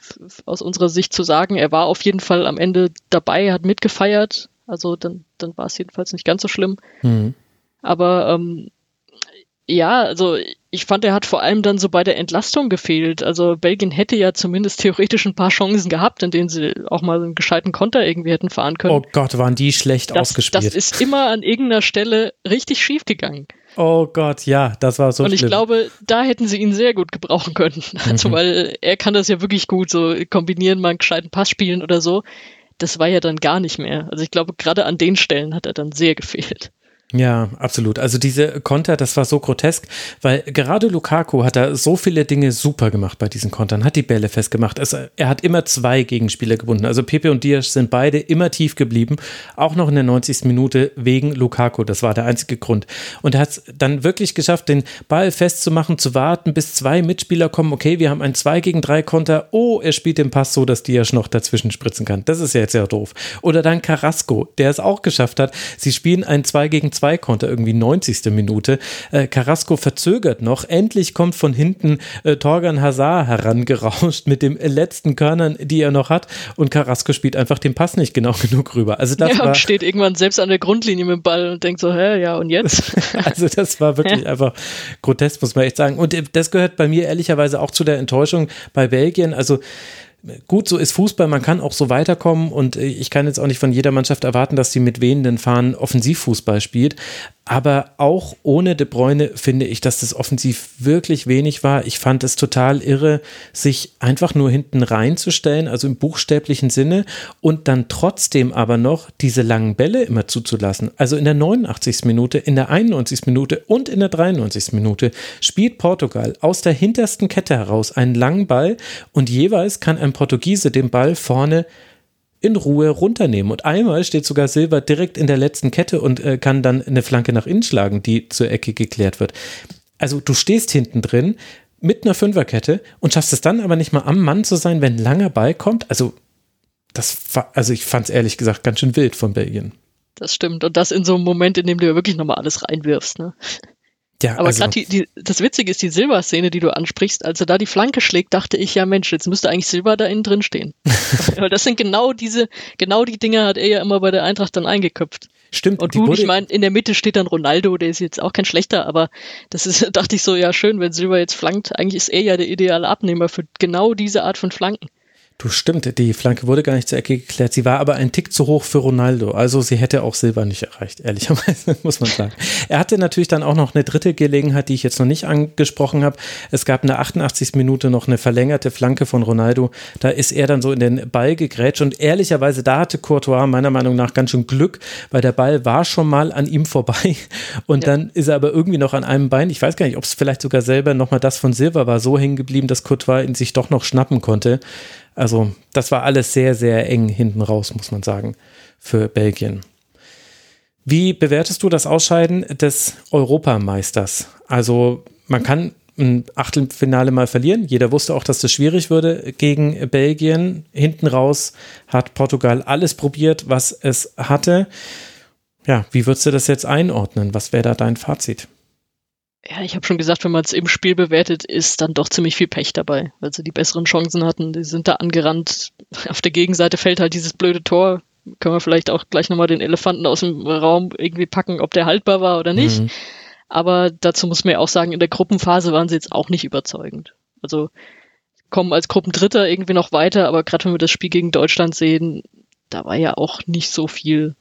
aus unserer Sicht zu sagen. Er war auf jeden Fall am Ende dabei, hat mitgefeiert. Also dann, dann war es jedenfalls nicht ganz so schlimm. Mhm. Aber ähm, ja, also ich fand, er hat vor allem dann so bei der Entlastung gefehlt. Also Belgien hätte ja zumindest theoretisch ein paar Chancen gehabt, in denen sie auch mal einen gescheiten Konter irgendwie hätten fahren können. Oh Gott, waren die schlecht das, ausgespielt. Das ist immer an irgendeiner Stelle richtig schief gegangen. Oh Gott, ja, das war so Und ich schlimm. glaube, da hätten sie ihn sehr gut gebrauchen können. Also, mhm. weil er kann das ja wirklich gut, so kombinieren, mal einen gescheiten Pass spielen oder so. Das war ja dann gar nicht mehr. Also ich glaube, gerade an den Stellen hat er dann sehr gefehlt. Ja, absolut. Also diese Konter, das war so grotesk, weil gerade Lukaku hat da so viele Dinge super gemacht bei diesen Kontern, hat die Bälle festgemacht. Also er hat immer zwei Gegenspieler gebunden. Also Pepe und Diaz sind beide immer tief geblieben, auch noch in der 90. Minute wegen Lukaku. Das war der einzige Grund. Und er hat es dann wirklich geschafft, den Ball festzumachen, zu warten, bis zwei Mitspieler kommen. Okay, wir haben einen 2 gegen 3 Konter. Oh, er spielt den Pass so, dass Diaz noch dazwischen spritzen kann. Das ist ja jetzt ja doof. Oder dann Carrasco, der es auch geschafft hat. Sie spielen ein 2 gegen 2 2-Konter, irgendwie 90. Minute. Äh, Carrasco verzögert noch. Endlich kommt von hinten äh, Torgan Hazard herangerauscht mit den letzten Körnern, die er noch hat. Und Carrasco spielt einfach den Pass nicht genau genug rüber. Also das ja, war, und steht irgendwann selbst an der Grundlinie mit dem Ball und denkt so, hä, ja, und jetzt? also das war wirklich einfach grotesk, muss man echt sagen. Und äh, das gehört bei mir ehrlicherweise auch zu der Enttäuschung bei Belgien. Also gut, so ist Fußball, man kann auch so weiterkommen und äh, ich kann jetzt auch nicht von jeder Mannschaft erwarten, dass sie mit wehenden Fahnen Offensivfußball spielt. Aber auch ohne De Bruyne finde ich, dass das offensiv wirklich wenig war. Ich fand es total irre, sich einfach nur hinten reinzustellen, also im buchstäblichen Sinne, und dann trotzdem aber noch diese langen Bälle immer zuzulassen. Also in der 89. Minute, in der 91. Minute und in der 93. Minute spielt Portugal aus der hintersten Kette heraus einen langen Ball und jeweils kann ein Portugiese den Ball vorne in Ruhe runternehmen. Und einmal steht sogar Silber direkt in der letzten Kette und äh, kann dann eine Flanke nach innen schlagen, die zur Ecke geklärt wird. Also du stehst hinten drin mit einer Fünferkette und schaffst es dann aber nicht mal am Mann zu sein, wenn ein langer Ball kommt. Also das, also ich fand es ehrlich gesagt ganz schön wild von Belgien. Das stimmt. Und das in so einem Moment, in dem du ja wirklich nochmal alles reinwirfst. Ne? Ja, aber also. gerade das Witzige ist die Silber-Szene, die du ansprichst. Als er da die Flanke schlägt, dachte ich, ja Mensch, jetzt müsste eigentlich Silber da innen drin stehen. Weil das sind genau diese, genau die Dinge hat er ja immer bei der Eintracht dann eingeköpft. Stimmt. Und gut, ich meine, in der Mitte steht dann Ronaldo, der ist jetzt auch kein schlechter, aber das ist, dachte ich so, ja schön, wenn Silber jetzt flankt. Eigentlich ist er ja der ideale Abnehmer für genau diese Art von Flanken. Du stimmt, die Flanke wurde gar nicht zur Ecke geklärt. Sie war aber ein Tick zu hoch für Ronaldo. Also sie hätte auch Silber nicht erreicht, ehrlicherweise, muss man sagen. Er hatte natürlich dann auch noch eine dritte Gelegenheit, die ich jetzt noch nicht angesprochen habe. Es gab in der 88. Minute noch eine verlängerte Flanke von Ronaldo. Da ist er dann so in den Ball gegrätscht und ehrlicherweise, da hatte Courtois meiner Meinung nach ganz schön Glück, weil der Ball war schon mal an ihm vorbei und ja. dann ist er aber irgendwie noch an einem Bein. Ich weiß gar nicht, ob es vielleicht sogar selber nochmal das von Silber war, so hängen geblieben, dass Courtois ihn sich doch noch schnappen konnte. Also das war alles sehr, sehr eng hinten raus, muss man sagen, für Belgien. Wie bewertest du das Ausscheiden des Europameisters? Also man kann ein Achtelfinale mal verlieren. Jeder wusste auch, dass das schwierig würde gegen Belgien. Hinten raus hat Portugal alles probiert, was es hatte. Ja, wie würdest du das jetzt einordnen? Was wäre da dein Fazit? Ja, ich habe schon gesagt, wenn man es im Spiel bewertet, ist dann doch ziemlich viel Pech dabei, weil sie die besseren Chancen hatten. Die sind da angerannt. Auf der Gegenseite fällt halt dieses blöde Tor. Können wir vielleicht auch gleich nochmal den Elefanten aus dem Raum irgendwie packen, ob der haltbar war oder nicht. Mhm. Aber dazu muss man ja auch sagen, in der Gruppenphase waren sie jetzt auch nicht überzeugend. Also kommen als Gruppendritter irgendwie noch weiter, aber gerade wenn wir das Spiel gegen Deutschland sehen, da war ja auch nicht so viel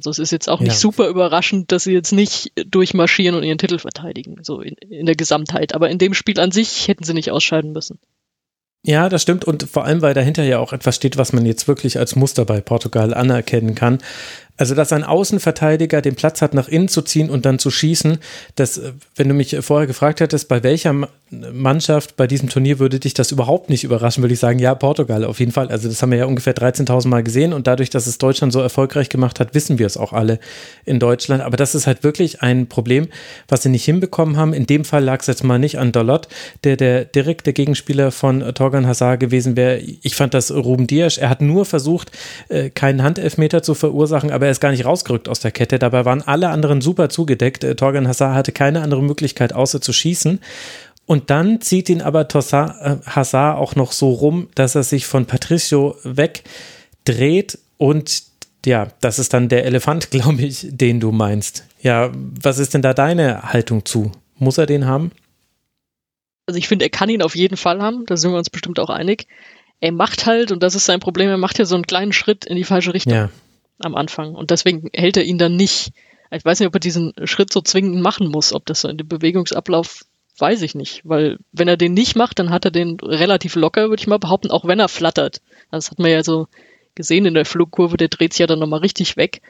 also es ist jetzt auch nicht ja. super überraschend, dass sie jetzt nicht durchmarschieren und ihren Titel verteidigen, so in, in der Gesamtheit. Aber in dem Spiel an sich hätten sie nicht ausscheiden müssen. Ja, das stimmt. Und vor allem, weil dahinter ja auch etwas steht, was man jetzt wirklich als Muster bei Portugal anerkennen kann. Also, dass ein Außenverteidiger den Platz hat, nach innen zu ziehen und dann zu schießen, das, äh, wenn du mich vorher gefragt hättest, bei welcher Mannschaft bei diesem Turnier würde dich das überhaupt nicht überraschen, würde ich sagen, ja, Portugal auf jeden Fall. Also, das haben wir ja ungefähr 13.000 Mal gesehen und dadurch, dass es Deutschland so erfolgreich gemacht hat, wissen wir es auch alle in Deutschland. Aber das ist halt wirklich ein Problem, was sie nicht hinbekommen haben. In dem Fall lag es jetzt mal nicht an Dalot, der der direkte Gegenspieler von Torgan Hazard gewesen wäre. Ich fand das Ruben Dias. Er hat nur versucht, äh, keinen Handelfmeter zu verursachen, aber er ist gar nicht rausgerückt aus der Kette. Dabei waren alle anderen super zugedeckt. Äh, Torgan Hazard hatte keine andere Möglichkeit, außer zu schießen. Und dann zieht ihn aber äh, Hazard auch noch so rum, dass er sich von Patricio wegdreht und ja, das ist dann der Elefant, glaube ich, den du meinst. Ja, was ist denn da deine Haltung zu? Muss er den haben? Also ich finde, er kann ihn auf jeden Fall haben, da sind wir uns bestimmt auch einig. Er macht halt, und das ist sein Problem, er macht ja so einen kleinen Schritt in die falsche Richtung. Ja am Anfang. Und deswegen hält er ihn dann nicht. Ich weiß nicht, ob er diesen Schritt so zwingend machen muss, ob das so in dem Bewegungsablauf, weiß ich nicht. Weil wenn er den nicht macht, dann hat er den relativ locker, würde ich mal behaupten, auch wenn er flattert. Das hat man ja so gesehen in der Flugkurve, der dreht sich ja dann nochmal richtig weg.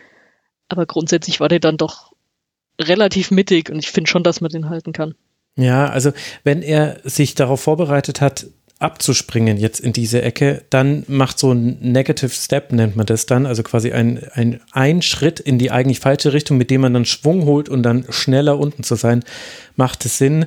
Aber grundsätzlich war der dann doch relativ mittig und ich finde schon, dass man den halten kann. Ja, also wenn er sich darauf vorbereitet hat, abzuspringen jetzt in diese Ecke, dann macht so ein Negative Step, nennt man das dann, also quasi ein, ein, ein Schritt in die eigentlich falsche Richtung, mit dem man dann Schwung holt und dann schneller unten zu sein, macht es Sinn.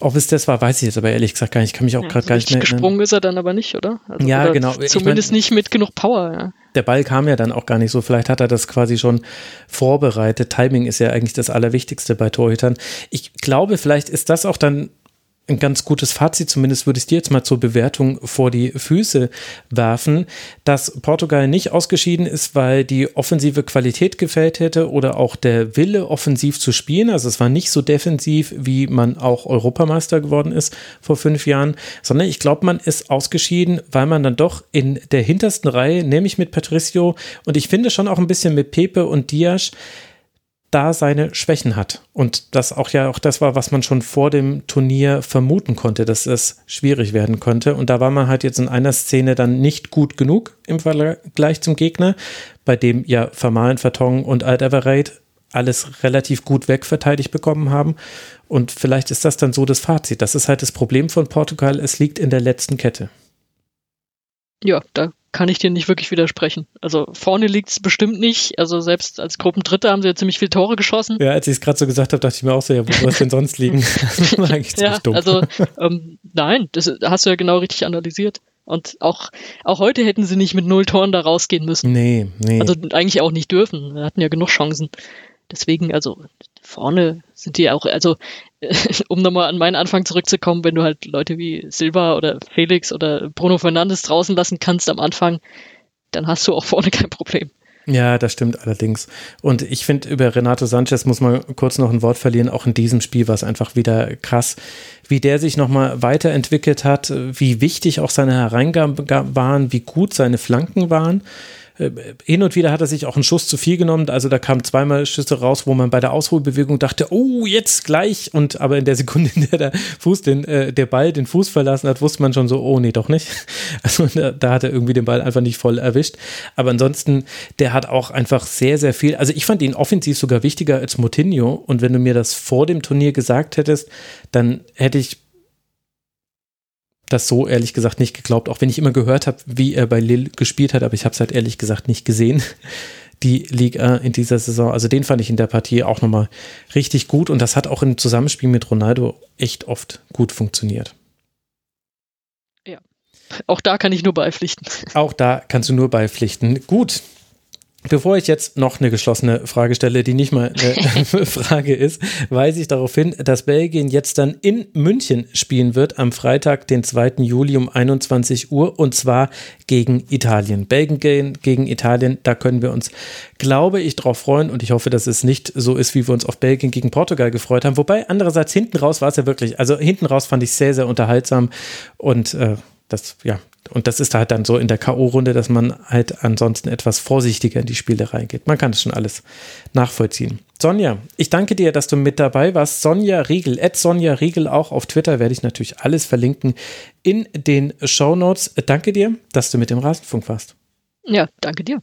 Ob es das war, weiß ich jetzt aber ehrlich gesagt gar nicht. Ich kann mich auch ja, gerade gar nicht mehr erinnern. Gesprungen ist er dann aber nicht, oder? Also, ja, oder genau. Zumindest ich mein, nicht mit genug Power, ja. Der Ball kam ja dann auch gar nicht so. Vielleicht hat er das quasi schon vorbereitet. Timing ist ja eigentlich das Allerwichtigste bei Torhütern. Ich glaube, vielleicht ist das auch dann ein ganz gutes Fazit, zumindest würde ich dir jetzt mal zur Bewertung vor die Füße werfen, dass Portugal nicht ausgeschieden ist, weil die offensive Qualität gefällt hätte oder auch der Wille, offensiv zu spielen. Also es war nicht so defensiv, wie man auch Europameister geworden ist vor fünf Jahren, sondern ich glaube, man ist ausgeschieden, weil man dann doch in der hintersten Reihe, nämlich mit Patricio und ich finde schon auch ein bisschen mit Pepe und Diaz, da seine Schwächen hat. Und das auch ja auch das war, was man schon vor dem Turnier vermuten konnte, dass es schwierig werden könnte. Und da war man halt jetzt in einer Szene dann nicht gut genug im Vergleich zum Gegner, bei dem ja Vermalen, Vertongen und Alt Everate alles relativ gut wegverteidigt bekommen haben. Und vielleicht ist das dann so das Fazit. Das ist halt das Problem von Portugal. Es liegt in der letzten Kette. Ja, da kann ich dir nicht wirklich widersprechen. Also vorne liegt es bestimmt nicht. Also selbst als Gruppendritter haben sie ja ziemlich viele Tore geschossen. Ja, als ich es gerade so gesagt habe, dachte ich mir auch so, ja, wo soll es denn sonst liegen? das war eigentlich ja, dumm. Also ähm, nein, das hast du ja genau richtig analysiert. Und auch, auch heute hätten sie nicht mit null Toren da rausgehen müssen. Nee, nee. Also eigentlich auch nicht dürfen. Wir hatten ja genug Chancen. Deswegen, also vorne sind die auch, also um nochmal an meinen Anfang zurückzukommen, wenn du halt Leute wie Silva oder Felix oder Bruno Fernandes draußen lassen kannst am Anfang, dann hast du auch vorne kein Problem. Ja, das stimmt allerdings. Und ich finde, über Renato Sanchez muss man kurz noch ein Wort verlieren. Auch in diesem Spiel war es einfach wieder krass, wie der sich nochmal weiterentwickelt hat, wie wichtig auch seine Hereingaben waren, wie gut seine Flanken waren. Äh, hin und wieder hat er sich auch einen Schuss zu viel genommen. Also da kamen zweimal Schüsse raus, wo man bei der Ausholbewegung dachte, oh, jetzt gleich. Und aber in der Sekunde, in der der Fuß den, äh, der Ball den Fuß verlassen hat, wusste man schon so, oh nee, doch nicht. Also da, da hat er irgendwie den Ball einfach nicht voll erwischt. Aber ansonsten, der hat auch einfach sehr, sehr viel. Also ich fand ihn offensiv sogar wichtiger als Motinho. Und wenn du mir das vor dem Turnier gesagt hättest, dann hätte ich das so ehrlich gesagt nicht geglaubt, auch wenn ich immer gehört habe, wie er bei Lille gespielt hat, aber ich habe es halt ehrlich gesagt nicht gesehen, die Liga in dieser Saison. Also den fand ich in der Partie auch nochmal richtig gut und das hat auch im Zusammenspiel mit Ronaldo echt oft gut funktioniert. Ja, auch da kann ich nur beipflichten. Auch da kannst du nur beipflichten. Gut, Bevor ich jetzt noch eine geschlossene Frage stelle, die nicht mal eine Frage ist, weise ich darauf hin, dass Belgien jetzt dann in München spielen wird am Freitag, den 2. Juli um 21 Uhr und zwar gegen Italien. Belgien gegen Italien, da können wir uns, glaube ich, drauf freuen und ich hoffe, dass es nicht so ist, wie wir uns auf Belgien gegen Portugal gefreut haben. Wobei andererseits hinten raus war es ja wirklich, also hinten raus fand ich sehr, sehr unterhaltsam und äh, das, ja, und das ist halt dann so in der K.O.-Runde, dass man halt ansonsten etwas vorsichtiger in die Spiele reingeht. Man kann das schon alles nachvollziehen. Sonja, ich danke dir, dass du mit dabei warst. Sonja Riegel, at Sonja Riegel, auch auf Twitter werde ich natürlich alles verlinken in den Show Notes. Danke dir, dass du mit dem Rasenfunk warst. Ja, danke dir.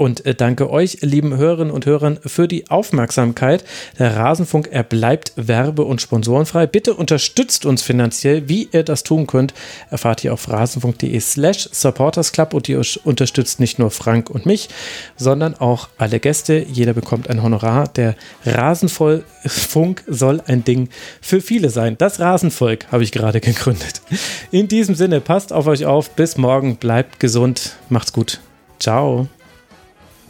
Und äh, danke euch, lieben Hörerinnen und Hörern, für die Aufmerksamkeit. Der Rasenfunk, er bleibt werbe- und sponsorenfrei. Bitte unterstützt uns finanziell. Wie ihr das tun könnt, erfahrt ihr auf rasenfunk.de slash supportersclub und ihr unterstützt nicht nur Frank und mich, sondern auch alle Gäste. Jeder bekommt ein Honorar. Der Rasenfunk soll ein Ding für viele sein. Das Rasenvolk habe ich gerade gegründet. In diesem Sinne, passt auf euch auf. Bis morgen. Bleibt gesund. Macht's gut. Ciao.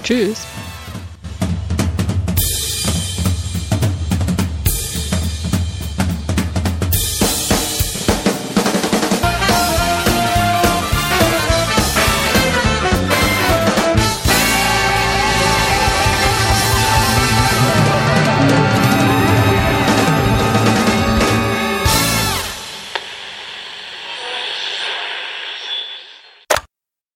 Tschüss.